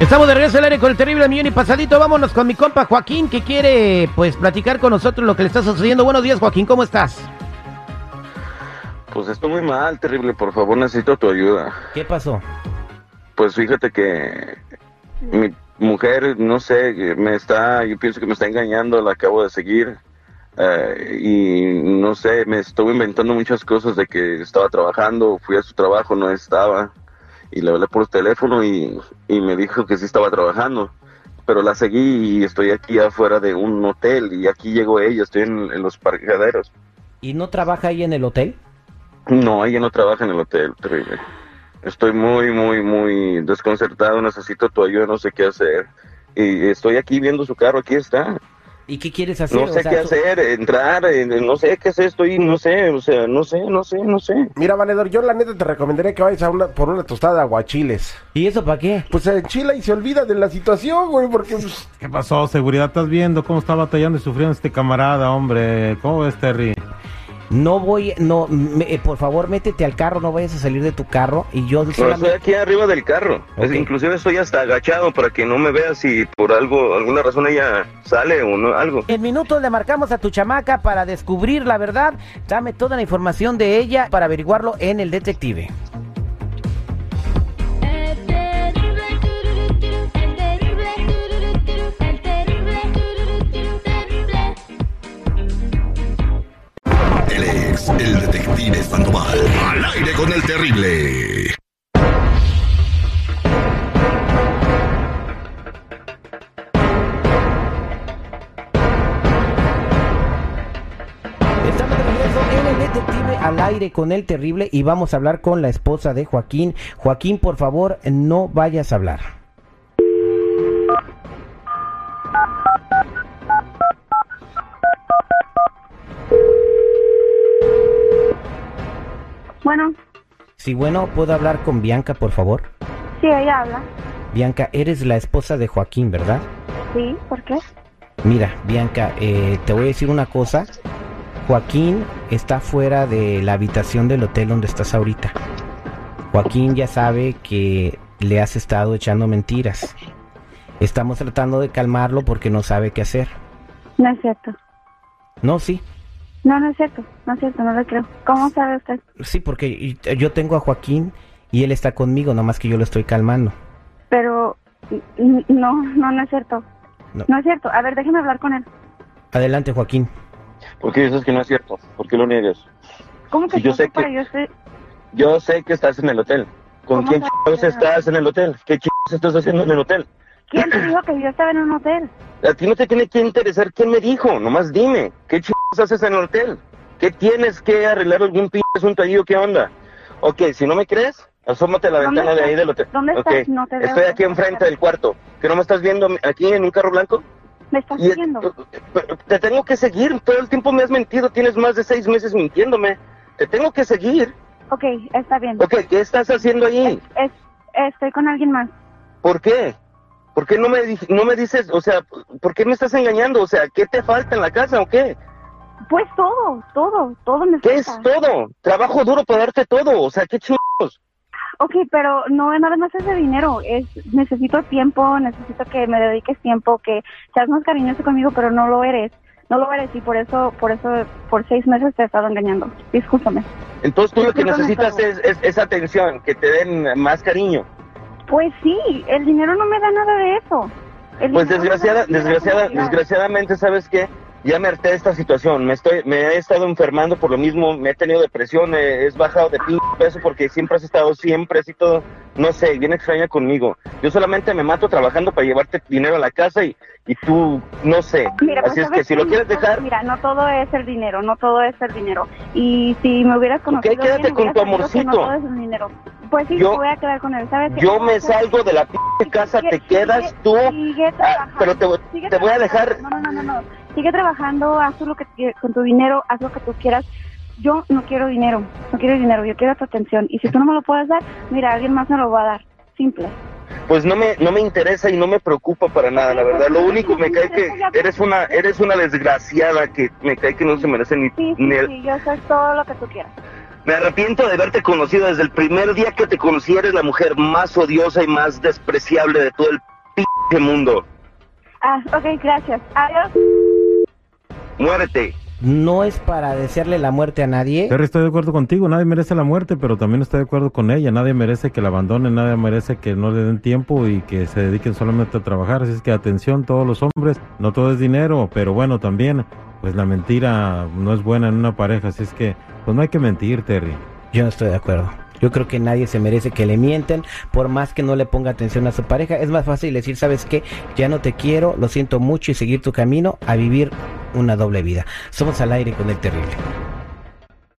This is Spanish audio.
Estamos de regreso al aire con el terrible millón y pasadito. Vámonos con mi compa Joaquín que quiere pues platicar con nosotros lo que le está sucediendo. Buenos días Joaquín, ¿cómo estás? Pues estoy muy mal, terrible. Por favor, necesito tu ayuda. ¿Qué pasó? Pues fíjate que mi mujer, no sé, me está, yo pienso que me está engañando, la acabo de seguir. eh, y no sé, me estuve inventando muchas cosas de que estaba trabajando, fui a su trabajo, no estaba. Y le hablé por teléfono y, y me dijo que sí estaba trabajando. Pero la seguí y estoy aquí afuera de un hotel y aquí llegó ella, estoy en, en los parqueaderos. ¿Y no trabaja ahí en el hotel? No, ella no trabaja en el hotel, terrible. Estoy muy, muy, muy desconcertado, necesito tu ayuda, no sé qué hacer. Y estoy aquí viendo su carro, aquí está. ¿Y qué quieres hacer? No O sé sea, qué hacer, entrar, eh, no sé qué hacer, estoy, no sé, o sea, no sé, no sé, no sé. Mira, valedor, yo la neta te recomendaría que vayas a una, por una tostada de aguachiles. ¿Y eso para qué? Pues se enchila y se olvida de la situación, güey, porque pues, ¿Qué pasó? Seguridad, estás viendo cómo está batallando y sufriendo este camarada, hombre. ¿Cómo ves, Terry? No voy, no, me- eh, por favor métete al carro, no vayas a salir de tu carro y yo No, estoy solamente... aquí arriba del carro. Es- Ok. inclusive estoy hasta agachado para que no me vea si por algo, alguna razón ella sale o no, algo. En minutos le marcamos a tu chamaca para descubrir la verdad. Dame toda la información de ella para averiguarlo en el detective. Al aire con el terrible y vamos a hablar con la esposa de Joaquín. Joaquín, por favor, no vayas a hablar. Bueno, Sí, bueno, ¿puedo hablar con Bianca, por favor? sí, ella habla. Bianca, eres la esposa de Joaquín, ¿verdad? Sí, ¿por qué? Mira, Bianca, eh, te voy a decir una cosa. Joaquín está fuera de la habitación del hotel donde estás ahorita. Joaquín ya sabe que le has estado echando mentiras. Estamos tratando de calmarlo porque no sabe qué hacer. No es cierto. No, sí. No, no es cierto. No es cierto, no lo creo. ¿Cómo sabe usted? Sí, porque yo tengo a Joaquín y él está conmigo, nomás que yo lo estoy calmando. Pero no, no, no es cierto. No. No, es cierto. A ver, déjeme hablar con él. Adelante, Joaquín. ¿Por qué dices que no es cierto? ¿Por qué lo niegas? ¿Cómo que Sí, yo sé sé que- yo estoy... Yo sé que estás en el hotel. ¿Con ¿Cómo quién chingados estás en el hotel? ¿Qué chingados estás haciendo en el hotel? ¿Quién te dijo que yo estaba en un hotel? A ti no te tiene que interesar quién me dijo, nomás dime, ¿qué chingados haces en el hotel? ¿Qué tienes que arreglar algún pinche asunto ahí o qué onda? Ok, si no me crees, asómate a la ¿Dónde ventana de ahí estás? del hotel. ¿Dónde Ok, estás? No te veo. Estoy aquí enfrente del cuarto. ¿Que no me estás viendo aquí en un carro blanco? ¿Me estás siguiendo? pero te tengo que seguir, todo el tiempo me has mentido, tienes más de seis meses mintiéndome. Te tengo que seguir. Ok, está bien. Ok, ¿qué estás haciendo ahí? Es, estoy con alguien más. ¿Por qué? ¿Por qué no me, no me dices, o sea, por qué me estás engañando? O sea, ¿qué te falta en la casa o qué? Pues todo, todo, todo me ¿Qué es falta. todo? Trabajo duro para darte todo, o sea, ¿qué chingados? Ok, pero no nada más es de dinero, es necesito tiempo, necesito que me dediques tiempo, que seas más cariñoso conmigo, pero no lo eres, no lo eres y por eso, por eso, por seis meses te he estado engañando. Discúlpame. Entonces tú lo que necesitas es, es, es atención, que te den más cariño. Pues sí, el dinero no me da nada de eso. El Pues desgraciada, desgraciada, desgraciadamente, ¿sabes qué? Ya me harté de esta situación, me estoy, me he estado enfermando por lo mismo, me he tenido depresión, he, he bajado de peso porque siempre has estado siempre así todo, no sé, bien extraña conmigo. Yo solamente me mato trabajando para llevarte dinero a la casa y, y tú, no sé. Mira, pues, así es ¿sabes que si lo quieres dejar, Mira, no todo es el dinero, no todo es el dinero. Y si me hubieras conocido quédate bien, con tu amorcito. No todo es el dinero. Pues sí, Yo- me voy a quedar con él, ¿sabes? yo me salgo de la pinche casa, te quedas sigue- tú, sigue ah, pero te, sigue te voy a dejar, No, no, no, no, no. Sigue trabajando, haz tú lo que qui- con tu dinero, haz lo que tú quieras. Yo no quiero dinero, no quiero dinero, yo quiero tu atención. Y si tú no me lo puedes dar, mira, alguien más me lo va a dar. Simple. Pues no me, no me interesa y no me preocupa para nada, la verdad. Lo único me cae que eres una, eres una desgraciada que me cae que no se merece ni, Sí, sí, ni el, sí, yo soy todo lo que tú quieras. Me arrepiento de haberte conocido desde el primer día que te conocí. Eres la mujer más odiosa y más despreciable de todo el p mundo. Ah, ok, gracias. Adiós. Muérete. No es para desearle la muerte a nadie. Terry, estoy de acuerdo contigo, nadie merece la muerte, pero también estoy de acuerdo con ella, nadie merece que la abandonen, nadie merece que no le den tiempo y que se dediquen solamente a trabajar, así es que atención todos los hombres, no todo es dinero, pero bueno, también, pues la mentira no es buena en una pareja, así es que, pues no hay que mentir, Terry. Yo no estoy de acuerdo. Yo creo que nadie se merece que le mienten por más que no le ponga atención a su pareja. Es más fácil decir, ¿sabes qué? Ya no te quiero, lo siento mucho y seguir tu camino a vivir una doble vida. Somos al aire con el terrible.